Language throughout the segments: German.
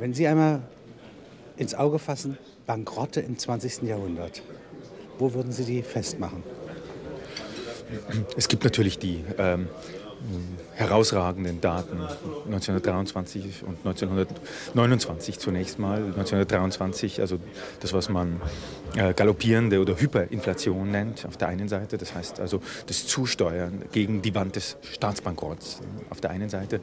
Wenn Sie einmal ins Auge fassen, Bankrotte im 20. Jahrhundert, wo würden Sie die festmachen? Es gibt natürlich die ähm, herausragenden Daten 1923 und 1929 zunächst mal. 1923, also das, was man äh, galoppierende oder Hyperinflation nennt, auf der einen Seite, das heißt also das Zusteuern gegen die Wand des Staatsbankrotts äh, auf der einen Seite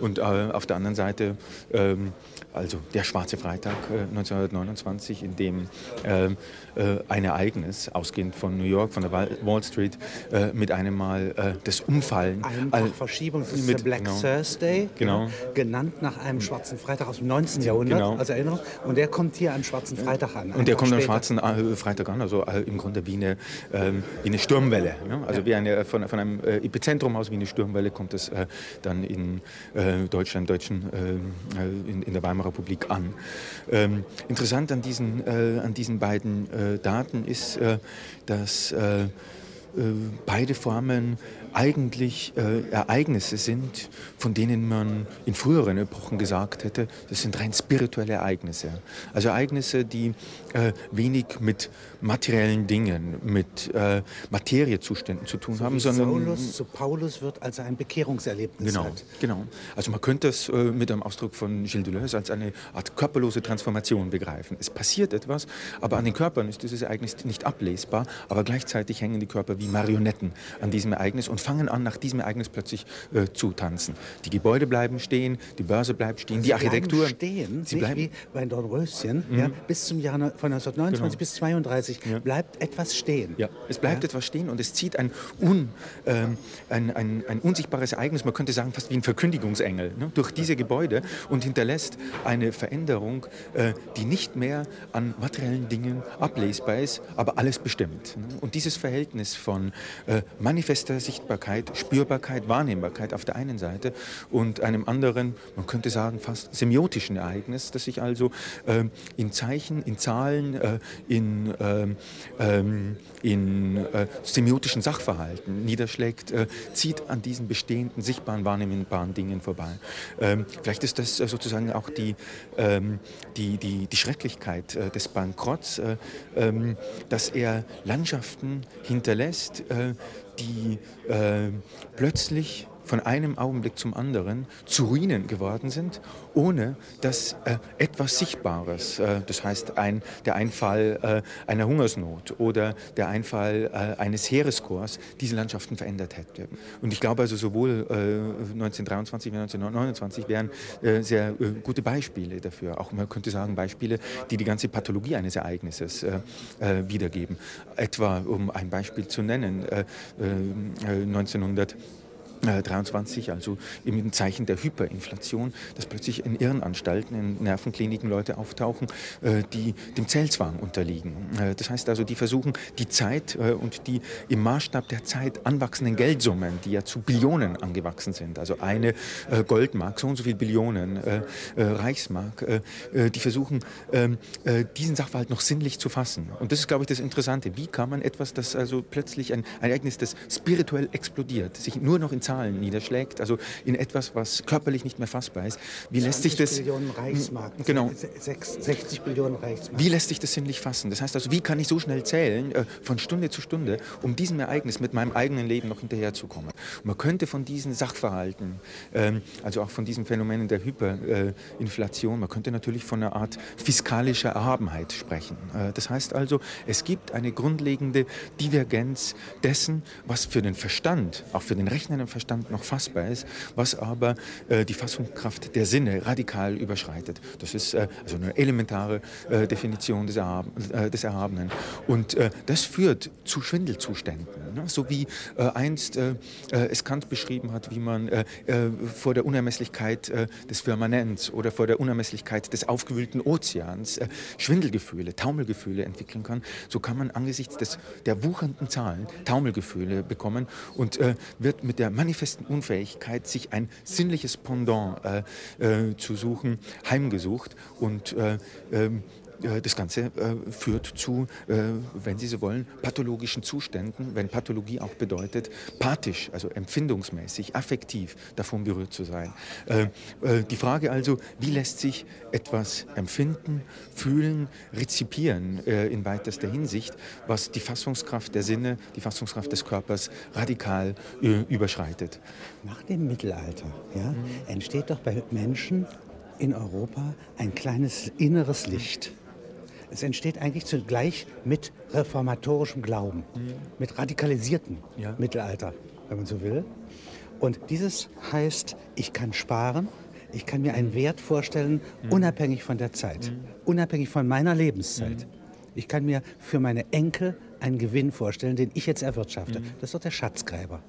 und äh, auf der anderen Seite ähm, also der Schwarze Freitag äh, 1929, in dem ähm, äh, ein Ereignis, ausgehend von New York, von der Wall Street, äh, mit einem Mal das Umfallen. Eine Verschiebung, ist der Black genau, Thursday, genau. genannt nach einem Schwarzen Freitag aus dem 19. Jahrhundert, genau. als Erinnerung. Und der kommt hier am Schwarzen Freitag an. Und der kommt später. am Schwarzen Freitag an, also im Grunde wie eine, ähm, wie eine Sturmwelle. Ne? Also ja. wie eine, von, von einem Epizentrum aus wie eine Sturmwelle kommt es dann in Deutschland, Deutschen, in, in der Weimarer Republik an. Ähm, interessant an diesen, äh, an diesen beiden äh, Daten ist, äh, dass äh, äh, beide Formen eigentlich äh, Ereignisse sind, von denen man in früheren Epochen gesagt hätte, das sind rein spirituelle Ereignisse. Also Ereignisse, die äh, wenig mit materiellen Dingen, mit äh, Materiezuständen zu tun so haben, sondern Saulus zu Paulus wird als ein Bekehrungserlebnis genau, hat. Genau. Also man könnte es äh, mit einem Ausdruck von Gilles Deleuze als eine Art körperlose Transformation begreifen. Es passiert etwas, aber an den Körpern ist dieses Ereignis nicht ablesbar, aber gleichzeitig hängen die Körper wie Marionetten an diesem Ereignis und fangen an, nach diesem Ereignis plötzlich äh, zu tanzen. Die Gebäude bleiben stehen, die Börse bleibt stehen, Sie die Architektur. stehen, Sie bleiben wie bei Dornröschen, mhm. ja, bis zum Jahr von 1929 genau. bis 32 ja. bleibt etwas stehen. Ja, es bleibt ja. etwas stehen und es zieht ein, un, ähm, ein, ein, ein, unsichtbares Ereignis, man könnte sagen fast wie ein Verkündigungsengel, ne, durch diese Gebäude und hinterlässt eine Veränderung, äh, die nicht mehr an materiellen Dingen ablesbar ist, aber alles bestimmt. Ne? Und dieses Verhältnis von äh, manifester Sichtbarkeit, Spürbarkeit, Wahrnehmbarkeit auf der einen Seite und einem anderen, man könnte sagen fast semiotischen Ereignis, das sich also äh, in Zeichen, in Zahlen, äh, in, ähm, ähm, in äh, semiotischen Sachverhalten niederschlägt, äh, zieht an diesen bestehenden, sichtbaren, wahrnehmbaren Dingen vorbei. Ähm, vielleicht ist das sozusagen auch die, die, die, die Schrecklichkeit des Bankrotts, dass er Landschaften hinterlässt, die plötzlich von einem Augenblick zum anderen zu Ruinen geworden sind, ohne dass äh, etwas Sichtbares, äh, das heißt ein, der Einfall äh, einer Hungersnot oder der Einfall äh, eines Heereskorps, diese Landschaften verändert hätte. Und ich glaube also sowohl 1923 wie 1929 wären äh, sehr äh, gute Beispiele dafür. Auch man könnte sagen Beispiele, die die ganze Pathologie eines Ereignisses wiedergeben. Etwa, um ein Beispiel zu nennen, 1900 23, also im Zeichen der Hyperinflation, dass plötzlich in Irrenanstalten, in Nervenkliniken Leute auftauchen, äh, die dem Zellzwang unterliegen. Äh, das heißt also, die versuchen, die Zeit äh, und die im Maßstab der Zeit anwachsenden Geldsummen, die ja zu Billionen angewachsen sind, also eine Goldmark, so und so viel Billionen Reichsmark, die versuchen, ähm, diesen Sachverhalt noch sinnlich zu fassen. Und das ist, glaube ich, das Interessante. Wie kann man etwas, das also plötzlich ein, ein Ereignis, das spirituell explodiert, sich nur noch in Zahlen niederschlägt, also in etwas, was körperlich nicht mehr fassbar ist. Wie lässt sich das Billionen Reichsmark, genau 60 Billionen Reichsmark. Wie lässt sich das sinnlich fassen? Das heißt also, wie kann ich so schnell zählen äh, von Stunde zu Stunde, um diesem Ereignis mit meinem eigenen Leben noch hinterherzukommen? Und man könnte von diesen Sachverhalten, ähm, also auch von diesen Phänomenen der Hyperinflation, man könnte natürlich von einer Art fiskalischer Erhabenheit sprechen. Äh, das heißt also, es gibt eine grundlegende Divergenz dessen, was für den Verstand, auch für den rechnenden Verstand noch fassbar ist, was aber äh, die Fassungskraft der Sinne radikal überschreitet. Das ist äh, also eine elementare äh, Definition des, Erhab äh, des, Erhabenen. Und äh, das führt zu Schwindelzuständen, ne? so wie äh, einst es Kant beschrieben hat, wie man vor der Unermesslichkeit des Firmaments oder vor der Unermesslichkeit des aufgewühlten Ozeans Schwindelgefühle, Taumelgefühle entwickeln kann. So kann man angesichts des, der wuchernden Zahlen Taumelgefühle bekommen und wird mit der manifesten Unfähigkeit, sich ein sinnliches Pendant äh, äh, zu suchen, heimgesucht. Und äh, ähm, äh, das Ganze äh, führt zu, äh, wenn Sie so wollen, pathologischen Zuständen, wenn Pathologie auch bedeutet, pathisch, also empfindungsmäßig, affektiv davon berührt zu sein. Die Frage also, wie lässt sich etwas empfinden, fühlen, rezipieren in weitester Hinsicht, was die Fassungskraft der Sinne, die Fassungskraft des Körpers radikal überschreitet. Nach dem Mittelalter ja, mhm. entsteht doch bei Menschen in Europa ein kleines inneres Licht. Es entsteht eigentlich zugleich mit reformatorischem Glauben, mhm. mit radikalisiertem ja. Mittelalter, wenn man so will. Und dieses heißt, ich kann sparen, ich kann mir einen Wert vorstellen, mhm. unabhängig von der Zeit, mhm. unabhängig von meiner Lebenszeit. Mhm. Ich kann mir für meine Enkel einen Gewinn vorstellen, den ich jetzt erwirtschafte. Mhm. Das ist doch der Schatzgräber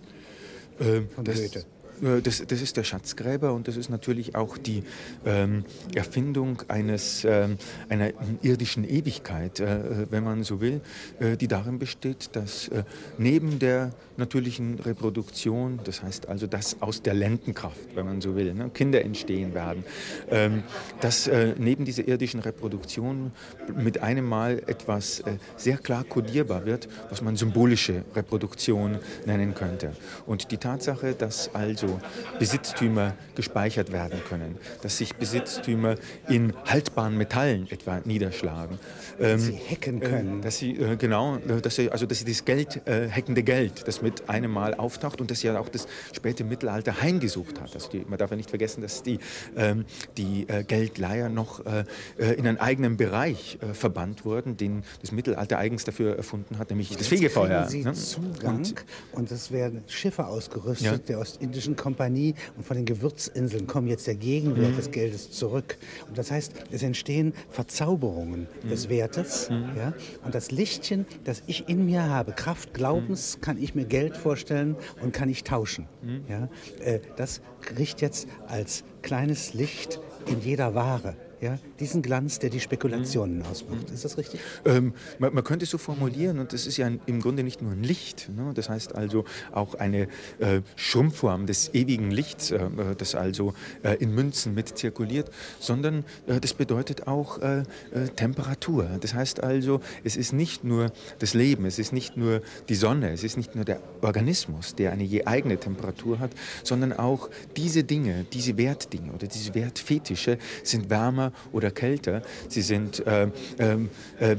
ähm, von Goethe. Äh, das, das, ist der Schatzgräber und das ist natürlich auch die ähm, Erfindung eines, ähm, einer irdischen Ewigkeit, äh, wenn man so will, äh, die darin besteht, dass äh, neben der natürlichen Reproduktion, das heißt also, dass aus der Lendenkraft, wenn man so will, ne, Kinder entstehen werden, ähm, dass äh, neben dieser irdischen Reproduktion mit einem Mal etwas äh, sehr klar kodierbar wird, was man symbolische Reproduktion nennen könnte. Und die Tatsache, dass also also Besitztümer gespeichert werden können, dass sich Besitztümer in haltbaren Metallen etwa niederschlagen. Ähm, sie hacken können. Äh, dass sie, äh, genau, dass sie, also dass sie das Geld, äh, hackende Geld, das mit einem Mal auftaucht und das ja auch das späte Mittelalter heimgesucht hat. Also die, man darf ja nicht vergessen, dass die, ähm, die äh, Geldleier noch äh, äh, in einen eigenen Bereich verbannt wurden, den das Mittelalter eigens dafür erfunden hat, nämlich das Fegefeuer. Sie ne? Zugang und, und es werden Schiffe ausgerüstet ja. der ostindischen Kompanie und von den Gewürzinseln kommen jetzt der Gegenwert mhm. des Geldes zurück. Und das heißt, es entstehen Verzauberungen mhm. des Wertes. Mhm. Ja? Und das Lichtchen, das ich in mir habe, Kraft Glaubens, mhm. kann ich mir Geld vorstellen und kann ich tauschen. Mhm. Ja? Äh, das kriegt jetzt als kleines Licht in jeder Ware ja, diesen Glanz, der die Spekulationen ausmacht. Ist das richtig? Ähm, man, man, könnte es so formulieren und das ist ja im Grunde nicht nur ein Licht. Ne? Das heißt also auch eine äh, Schrumpfform des ewigen Lichts, äh, das also äh, in Münzen mit zirkuliert, sondern äh, das bedeutet auch äh, äh, Temperatur. Das heißt also, es ist nicht nur das Leben, es ist nicht nur die Sonne, es ist nicht nur der Organismus, der eine je eigene Temperatur hat, sondern auch diese Dinge, diese Wertdinge oder diese Wertfetische sind wärmer oder kälter, sie sind äh, äh,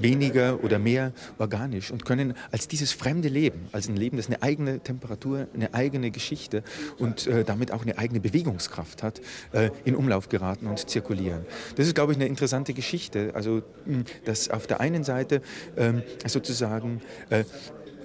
weniger oder mehr organisch und können als dieses fremde Leben, als ein Leben, das eine eigene Temperatur, eine eigene Geschichte und äh, damit auch eine eigene Bewegungskraft hat, äh, in Umlauf geraten und zirkulieren. Das ist, glaube ich, eine interessante Geschichte. Also, dass auf der einen Seite ähm, sozusagen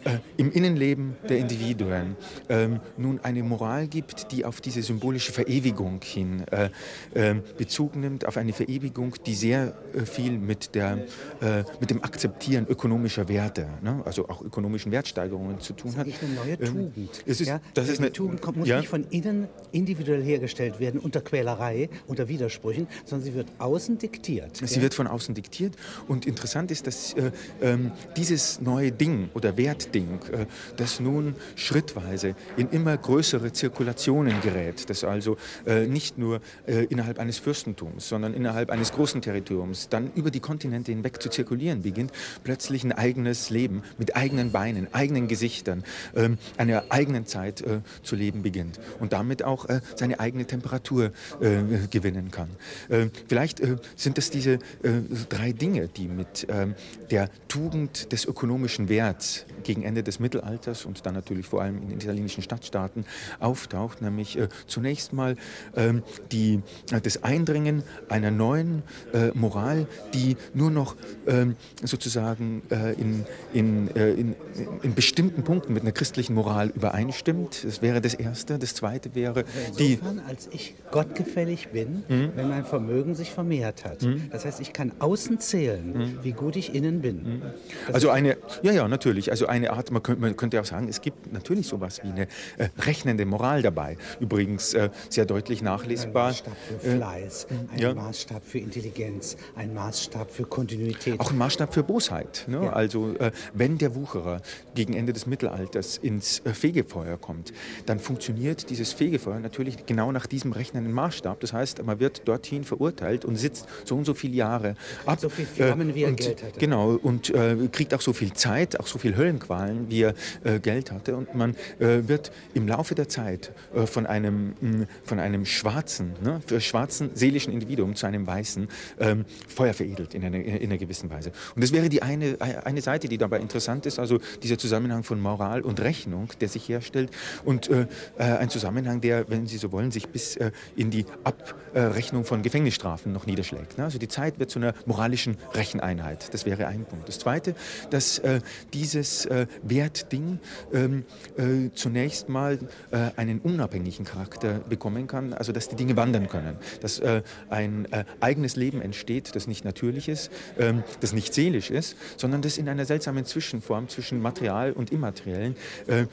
äh, im Innenleben der Individuen ähm, nun eine Moral gibt, die auf diese symbolische Verewigung hin äh, äh, Bezug nimmt, auf eine Verewigung, die sehr äh, viel mit, der, äh, mit dem Akzeptieren ökonomischer Werte, ne? also auch ökonomischen Wertsteigerungen zu tun hat. Das ist eine neue ähm, Tugend. Es ist, ja? das ist eine Tugend kommt, muss ja? nicht von innen individuell hergestellt werden, unter Quälerei, unter Widersprüchen, sondern sie wird außen diktiert. Sie ja? wird von außen diktiert und interessant ist, dass äh, ähm, dieses neue Ding oder Wert Ding, äh, das nun schrittweise in immer größere Zirkulationen gerät, das also äh, nicht nur äh, innerhalb eines Fürstentums, sondern innerhalb eines großen Territoriums dann über die Kontinente hinweg zu zirkulieren beginnt, plötzlich ein eigenes Leben mit eigenen Beinen, eigenen Gesichtern, ähm, einer eigenen Zeit zu leben beginnt und damit auch seine eigene Temperatur gewinnen kann. Ähm, vielleicht sind das diese drei Dinge, die mit ähm, der Tugend des ökonomischen Werts gegen gegen Ende des Mittelalters und dann natürlich vor allem in den italienischen Stadtstaaten auftaucht, nämlich äh, zunächst mal ähm, die, äh, das Eindringen einer neuen äh, Moral, die nur noch ähm, sozusagen äh, in, in, äh, in, in, bestimmten Punkten mit einer christlichen Moral übereinstimmt. Das wäre das Erste. Das Zweite wäre Insofern, die... als ich gottgefällig bin, mhm. wenn mein Vermögen sich vermehrt hat. Mhm. Das heißt, ich kann außen zählen, mhm. wie gut ich innen bin. Mhm. Also eine, ja, ja, natürlich, also eine Art, man könnte, man könnte auch sagen, es gibt natürlich sowas wie eine äh, rechnende Moral dabei. Übrigens äh, sehr deutlich nachlesbar. Ein Maßstab für äh, Fleiß, ein ja. Maßstab für Intelligenz, ein Maßstab für Kontinuität. Auch ein Maßstab für Bosheit. Ne? Ja. Also äh, wenn der Wucherer gegen Ende des Mittelalters ins äh, Fegefeuer kommt, dann funktioniert dieses Fegefeuer natürlich genau nach diesem rechnenden Maßstab. Das heißt, man wird dorthin verurteilt und sitzt so und so viele Jahre ab. So viel Firmen, wie er und, Geld hatte. Genau, und kriegt auch so viel Zeit, auch so viel Höllenqualen, wie er äh, Geld hatte. Und man äh, wird im Laufe der Zeit äh, von, einem, mh, von einem schwarzen, ne, schwarzen seelischen Individuum zu einem weißen ähm, Feuer veredelt in einer, in einer gewissen Weise. Und das wäre die eine, eine Seite, die dabei interessant ist, also dieser Zusammenhang von Moral und Rechnung, der sich herstellt und äh, äh, ein Zusammenhang, der, wenn Sie so wollen, sich bis in die Abrechnung von Gefängnisstrafen noch niederschlägt. Ne? Also die Zeit wird zu einer moralischen Recheneinheit. Das wäre ein Punkt. Das Zweite, dass äh, dieses äh, Wertding ähm, äh, zunächst mal äh, einen unabhängigen Charakter bekommen kann, also dass die Dinge wandern können, dass äh, ein äh, eigenes Leben entsteht, das nicht natürlich ist, ähm, das nicht seelisch ist, sondern das in einer seltsamen Zwischenform zwischen Material und Immateriellen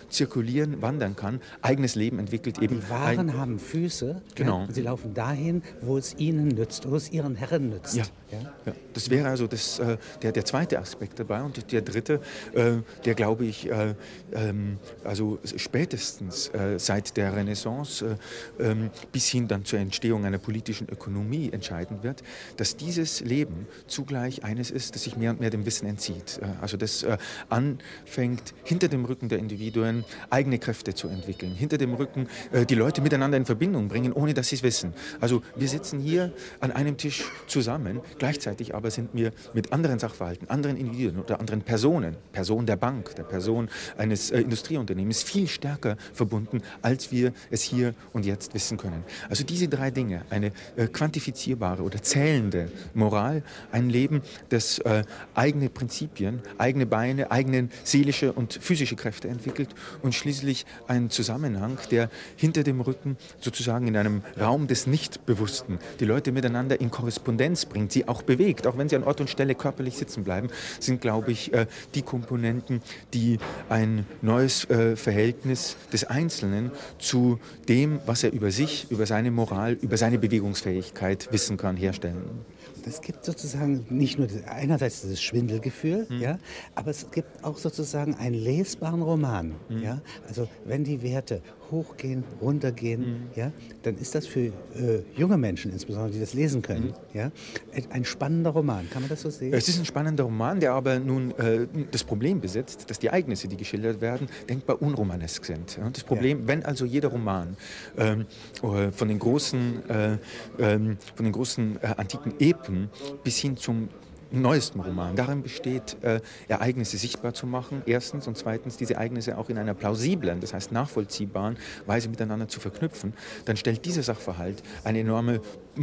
zirkulieren, wandern kann, eigenes Leben entwickelt eben. Die Waren haben Füße, genau. Ja, sie laufen dahin, wo es ihnen nützt, wo es ihren Herren nützt. Ja. Ja? Das wäre also das, der, der zweite Aspekt dabei. Und der dritte, äh, der glaube ich, äh, ähm, also spätestens äh, seit der Renaissance äh, ähm, bis hin dann zur Entstehung einer politischen Ökonomie entscheiden wird, dass dieses Leben zugleich eines ist, das sich mehr und mehr dem Wissen entzieht. Äh, also das äh, anfängt, hinter dem Rücken der Individuen eigene Kräfte zu entwickeln, hinter dem Rücken die Leute miteinander in Verbindung bringen, ohne dass sie es wissen. Also wir sitzen hier an einem Tisch zusammen, gleichzeitig aber sind wir mit anderen Sachverhalten, anderen Individuen oder anderen Personen, Person der Bank, der Person eines äh, Industrieunternehmens, viel stärker verbunden, als wir es hier und jetzt wissen können. Also diese drei Dinge, eine äh, quantifizierbare oder zählende Moral, ein Leben, das äh, eigene Prinzipien, eigene Beine, eigene seelische und physische Kräfte entwickelt und schließlich ein Zusammenhang, der hinter dem Rücken sozusagen in einem Raum des Nichtbewussten die Leute miteinander in Korrespondenz bringt, sie auch bewegt, auch wenn sie an Ort und Stelle körperlich sitzen bleiben, sind, glaube ich, äh, die Komponenten, die ein neues äh, Verhältnis des Einzelnen zu dem, was er über sich, über seine Moral, über seine Bewegungsfähigkeit wissen kann, herstellen. Es gibt sozusagen nicht nur einerseits dieses Schwindelgefühl, mhm. ja, aber es gibt auch sozusagen einen lesbaren Roman. Mhm. Ja? Also wenn die Werte hochgehen, runtergehen, mhm. ja, dann ist das für äh, junge Menschen insbesondere, die das lesen können, mhm. ja, ein spannender Roman. Kann man das so sehen? Es ist ein spannender Roman, der aber nun äh, das Problem besitzt, dass die Ereignisse, die geschildert werden, denkbar unromanesk sind. Ja? Das Problem, ja. wenn also jeder Roman ähm, äh, von den großen, äh, ähm, von den großen äh, antiken Epen bis hin zum neuesten Roman. Darin besteht, äh, Ereignisse sichtbar zu machen, erstens, und zweitens diese Ereignisse auch in einer plausiblen, das heißt nachvollziehbaren Weise miteinander zu verknüpfen, dann stellt dieser Sachverhalt eine enorme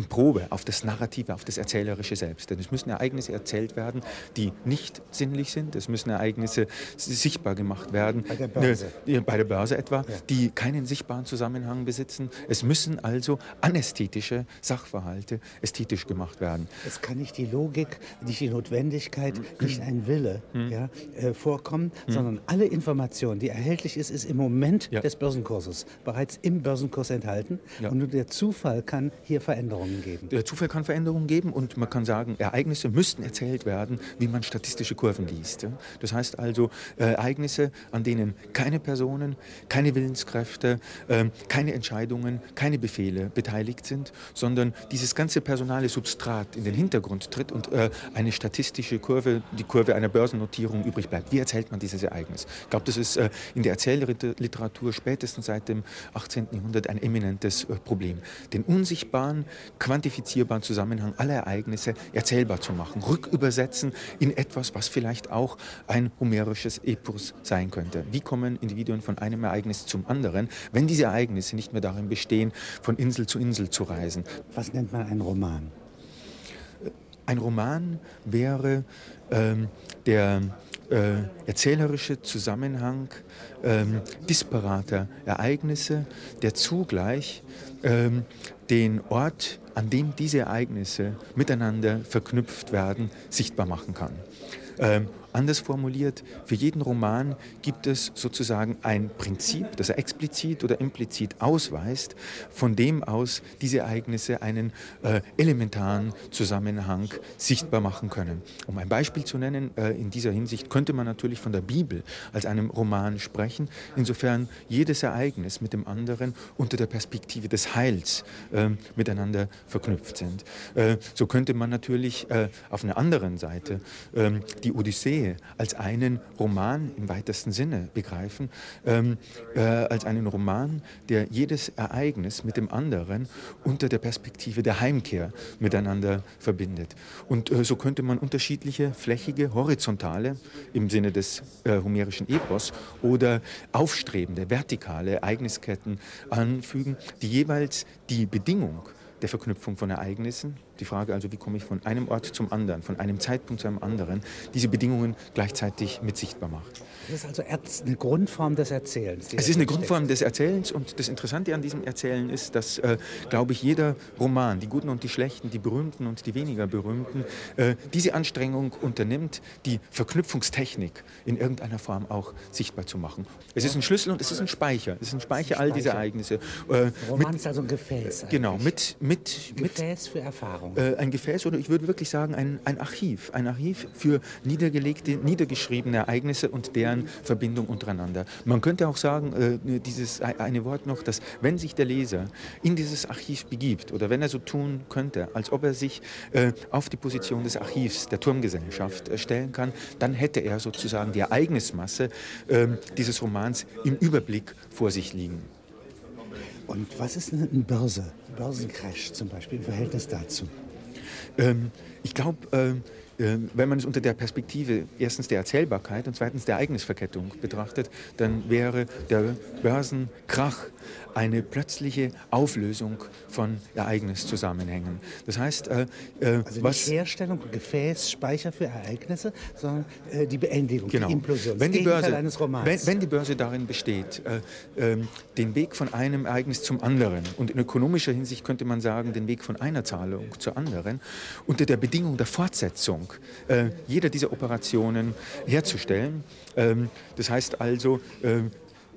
Probe auf das Narrative, auf das Erzählerische selbst. Denn es müssen Ereignisse erzählt werden, die nicht sinnlich sind. Es müssen Ereignisse sichtbar gemacht werden. Bei der Börse. Ne, bei der Börse etwa, ja. die keinen sichtbaren Zusammenhang besitzen. Es müssen also anästhetische Sachverhalte ästhetisch gemacht werden. Es kann nicht die Logik, nicht die Notwendigkeit, nicht ein Wille hm. ja, äh, vorkommen, hm. sondern alle Informationen, die erhältlich ist, ist im Moment ja. des Börsenkurses bereits im Börsenkurs enthalten. Ja. Und nur der Zufall kann hier Veränderungen geben. Der Zufall kann Veränderungen geben und man kann sagen, Ereignisse müssten erzählt werden, wie man statistische Kurven liest. Das heißt also äh, Ereignisse, an denen keine Personen, keine Willenskräfte, ähm, keine Entscheidungen, keine Befehle beteiligt sind, sondern dieses ganze personale Substrat in den Hintergrund tritt und äh, eine statistische Kurve, die Kurve einer Börsennotierung übrig bleibt. Wie erzählt man dieses Ereignis? Ich glaube, das ist äh, in der Erzählliteratur spätestens seit dem 18. Jahrhundert ein eminentes Problem. Den unsichtbaren, quantifizierbaren Zusammenhang aller Ereignisse erzählbar zu machen, rückübersetzen in etwas, was vielleicht auch ein homerisches Epos sein könnte. Wie kommen Individuen von einem Ereignis zum anderen, wenn diese Ereignisse nicht mehr darin bestehen, von Insel zu Insel zu reisen? Was nennt man einen Roman? Ein Roman wäre ähm, der äh, erzählerische Zusammenhang ähm, disparater Ereignisse, der zugleich ähm, den Ort, an dem diese Ereignisse miteinander verknüpft werden, sichtbar machen kann. Anders formuliert, für jeden Roman gibt es sozusagen ein Prinzip, das er explizit oder implizit ausweist, von dem aus diese Ereignisse einen äh, elementaren Zusammenhang sichtbar machen können. Um ein Beispiel zu nennen, äh, in dieser Hinsicht könnte man natürlich von der Bibel als einem Roman sprechen, insofern jedes Ereignis mit dem anderen unter der Perspektive des Heils äh, miteinander verknüpft sind. Äh, so könnte man natürlich äh, auf einer anderen Seite ähm, die Odyssee Ehe als einen Roman im weitesten Sinne begreifen, ähm, äh, als einen Roman, der jedes Ereignis mit dem anderen unter der Perspektive der Heimkehr miteinander verbindet. Und äh, so könnte man unterschiedliche flächige, horizontale im Sinne des äh, homerischen Epos oder aufstrebende, vertikale Ereignisketten anfügen, die jeweils die Bedingung der Verknüpfung von Ereignissen die Frage also, wie komme ich von einem Ort zum anderen, von einem Zeitpunkt zu einem anderen, diese Bedingungen gleichzeitig mit sichtbar macht. Das ist also eine Grundform des Erzählens. Es ist eine Grundform des Erzählens und das Interessante an diesem Erzählen ist, dass, äh, glaube ich, jeder Roman, die Guten und die Schlechten, die Berühmten und die weniger Berühmten, äh, diese Anstrengung unternimmt, die Verknüpfungstechnik in irgendeiner Form auch sichtbar zu machen. Es ist ein Schlüssel und es ist ein Speicher. Es ist ein Speicher all dieser Ereignisse. Äh, Roman mit, ist also ein Gefäß. Genau, mit, mit, mit Gefäß für Erfahrung. Äh, ein Gefäß oder ich würde wirklich sagen ein, ein Archiv. Ein Archiv für niedergelegte, niedergeschriebene Ereignisse und deren Verbindung untereinander. Man könnte auch sagen, äh, dieses eine Wort noch, dass wenn sich der Leser in dieses Archiv begibt oder wenn er so tun könnte, als ob er sich äh, auf die Position des Archivs der Turmgesellschaft äh, stellen kann, dann hätte er sozusagen die Ereignismasse ähm, dieses Romans im Überblick vor sich liegen. Und was ist eine Börse? Börsencrash zum Beispiel im Verhältnis dazu? Ähm, ich glaube, ähm, äh, wenn man es unter der Perspektive erstens der Erzählbarkeit und zweitens der Ereignisverkettung betrachtet, dann wäre der Börsenkrach eine plötzliche Auflösung von Ereigniszusammenhängen. Das heißt, äh, äh, also was nicht Herstellung, Gefäß, Speicher für Ereignisse, sondern äh, die Beendigung, genau. die Implosion, wenn die, Börse, eines Romans. Wenn, wenn, die Börse darin besteht, äh, ähm, den Weg von einem Ereignis zum anderen und in ökonomischer Hinsicht könnte man sagen, den Weg von einer Zahlung zur anderen, unter der Bedingung der Fortsetzung äh, jeder dieser Operationen herzustellen. Ähm, das heißt also, äh,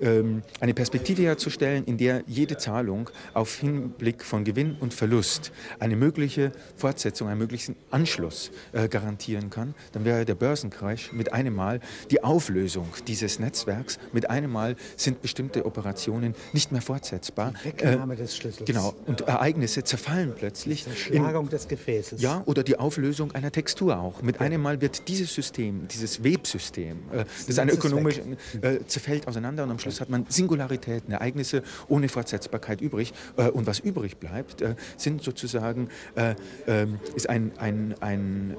eine Perspektive herzustellen, in der jede Zahlung auf Hinblick von Gewinn und Verlust eine mögliche Fortsetzung, einen möglichen Anschluss äh, garantieren kann, dann wäre der Börsencrash mit einem Mal die Auflösung dieses Netzwerks. Mit einem Mal sind bestimmte Operationen nicht mehr fortsetzbar. Die Wegnahme äh, des Schlüssels. Genau. Und Ereignisse zerfallen plötzlich. Die Zerschlagung in, des Gefäßes. Ja, oder die Auflösung einer Textur auch. Mit ja. einem Mal wird dieses System, dieses Websystem, äh, das ist eine ökonomische, äh, zerfällt auseinander und am Schluss Schluss hat man Singularitäten, Ereignisse ohne Fortsetzbarkeit übrig. Äh, und was übrig bleibt, äh, sind sozusagen, äh, ähm, ist ein, ein, ein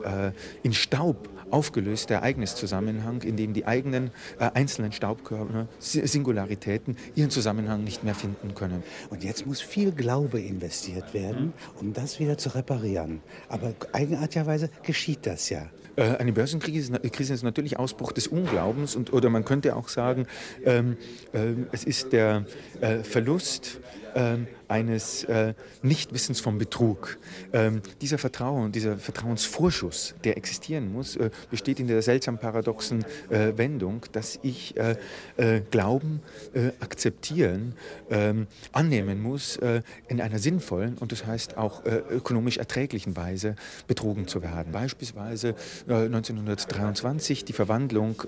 in Staub aufgelöster Ereigniszusammenhang, in dem die eigenen einzelnen Staubkörper, Singularitäten ihren Zusammenhang nicht mehr finden können. Und jetzt muss viel Glaube investiert werden, um das wieder zu reparieren. Aber eigenartigerweise geschieht das ja. Äh, eine Börsenkrise ist natürlich Ausbruch des Unglaubens und, oder man könnte auch sagen, ähm, äh, es ist der äh, Verlust ähm, eines äh, Nichtwissens vom Betrug. Ähm, dieser Vertrauen, dieser Vertrauensvorschuss, der existieren muss, äh, besteht in der seltsam paradoxen äh, Wendung, dass ich äh, äh, Glauben äh, akzeptieren, ähm, annehmen muss, in einer sinnvollen und das heißt auch ökonomisch erträglichen Weise betrogen zu werden. Beispielsweise 1923 die Verwandlung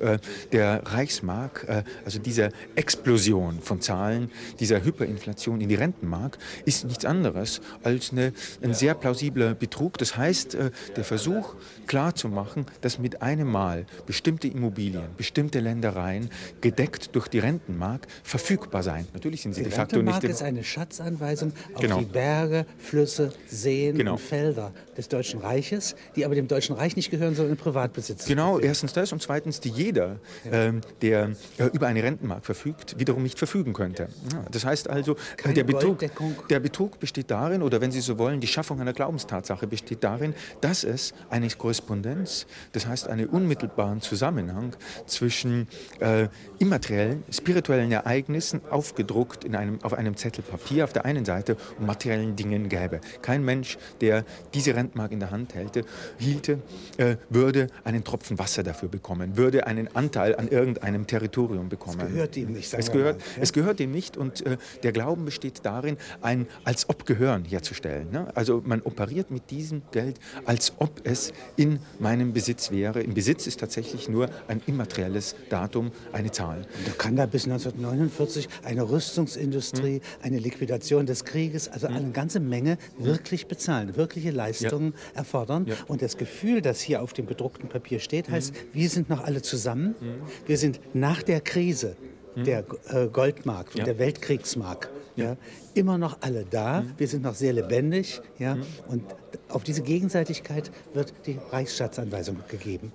der Reichsmark, also dieser Explosion von Zahlen, dieser Hyperinflation in die Rentenmark, Betrug ist nichts anderes als eine, ein sehr plausibler Betrug. Das heißt, äh, der Versuch klarzumachen, dass mit einem Mal bestimmte Immobilien, bestimmte Ländereien gedeckt durch die Rentenmark verfügbar seien. Natürlich sind sie die de facto nicht. Die ist eine Schatzanweisung auf genau. die Berge, Flüsse, Seen genau. und Felder des Deutschen Reiches, die aber dem Deutschen Reich nicht gehören, sondern in Privatbesitz. Genau, erstens das und zweitens die jeder, ja. ähm, der äh, über eine Rentenmark verfügt, wiederum nicht verfügen könnte. Ja, das heißt also, Keine der, Betrug, der Betrug besteht darin, oder wenn Sie so wollen, die Schaffung einer Glaubenstatsache besteht darin, dass es eine Korrespondenz, das heißt einen unmittelbaren Zusammenhang zwischen äh, immateriellen, spirituellen Ereignissen aufgedruckt in einem, auf einem Zettel Papier auf der einen Seite und materiellen Dingen gäbe. Kein Mensch, der diese Rentmark in der Hand hälte, hielte, äh, würde einen Tropfen Wasser dafür bekommen, würde einen Anteil an irgendeinem Territorium bekommen. Es gehört ihm nicht. Es gehört, mal, ja? es gehört ihm nicht und äh, der Glauben besteht darin, ein als ob Gehören herzustellen. Ne? Also man operiert mit diesem Geld, als ob es in meinem Besitz wäre. Im Besitz ist tatsächlich nur ein immaterielles Datum, eine Zahl. Da kann da bis 1949 eine Rüstungsindustrie, hm. eine Liquidation des Krieges, also hm. eine ganze Menge wirklich bezahlen, wirkliche Leistungen ja. erfordern. Ja. Und das Gefühl, das hier auf dem bedruckten Papier steht, heißt, hm. wir sind noch alle zusammen. Hm. Wir sind nach der Krise hm. der äh, Goldmark, ja. der Weltkriegsmark. Ja. immer noch alle da, mhm. wir sind noch sehr lebendig ja, mhm. und auf diese Gegenseitigkeit wird die Reichsstaatsanweisung gegeben.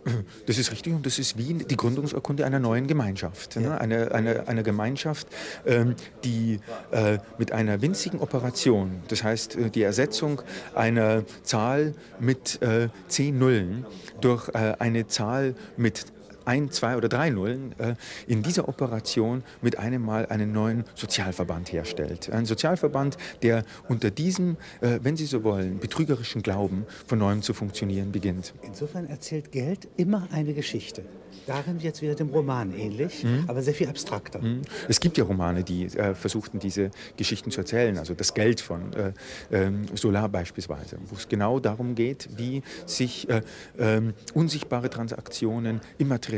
Das ist richtig und das ist wie die Gründungsurkunde einer neuen Gemeinschaft. Ne? Ja. Ne? Eine, eine, eine Gemeinschaft, ähm, die äh, mit einer winzigen Operation, das heißt äh, die Ersetzung einer Zahl mit äh, zehn Nullen durch äh, eine Zahl mit ein, zwei oder drei Nullen äh, in dieser Operation mit einem Mal einen neuen Sozialverband herstellt. Ein Sozialverband, der unter diesem, äh, wenn Sie so wollen, betrügerischen Glauben von neuem zu funktionieren beginnt. Insofern erzählt Geld immer eine Geschichte. Darin jetzt wieder dem Roman ähnlich, mhm. aber sehr viel abstrakter. Mhm. Es gibt ja Romane, die äh, versuchten, diese Geschichten zu erzählen. Also das Geld von äh, ähm, Solar beispielsweise, wo es genau darum geht, wie sich äh, ähm, unsichtbare Transaktionen,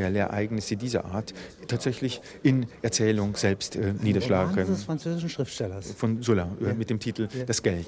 immaterielle Ereignisse dieser Art tatsächlich in Erzählung selbst äh, niederschlagen können. des französischen Schriftstellers. Von Solar, äh, ja. mit dem Titel ja. Das Geld.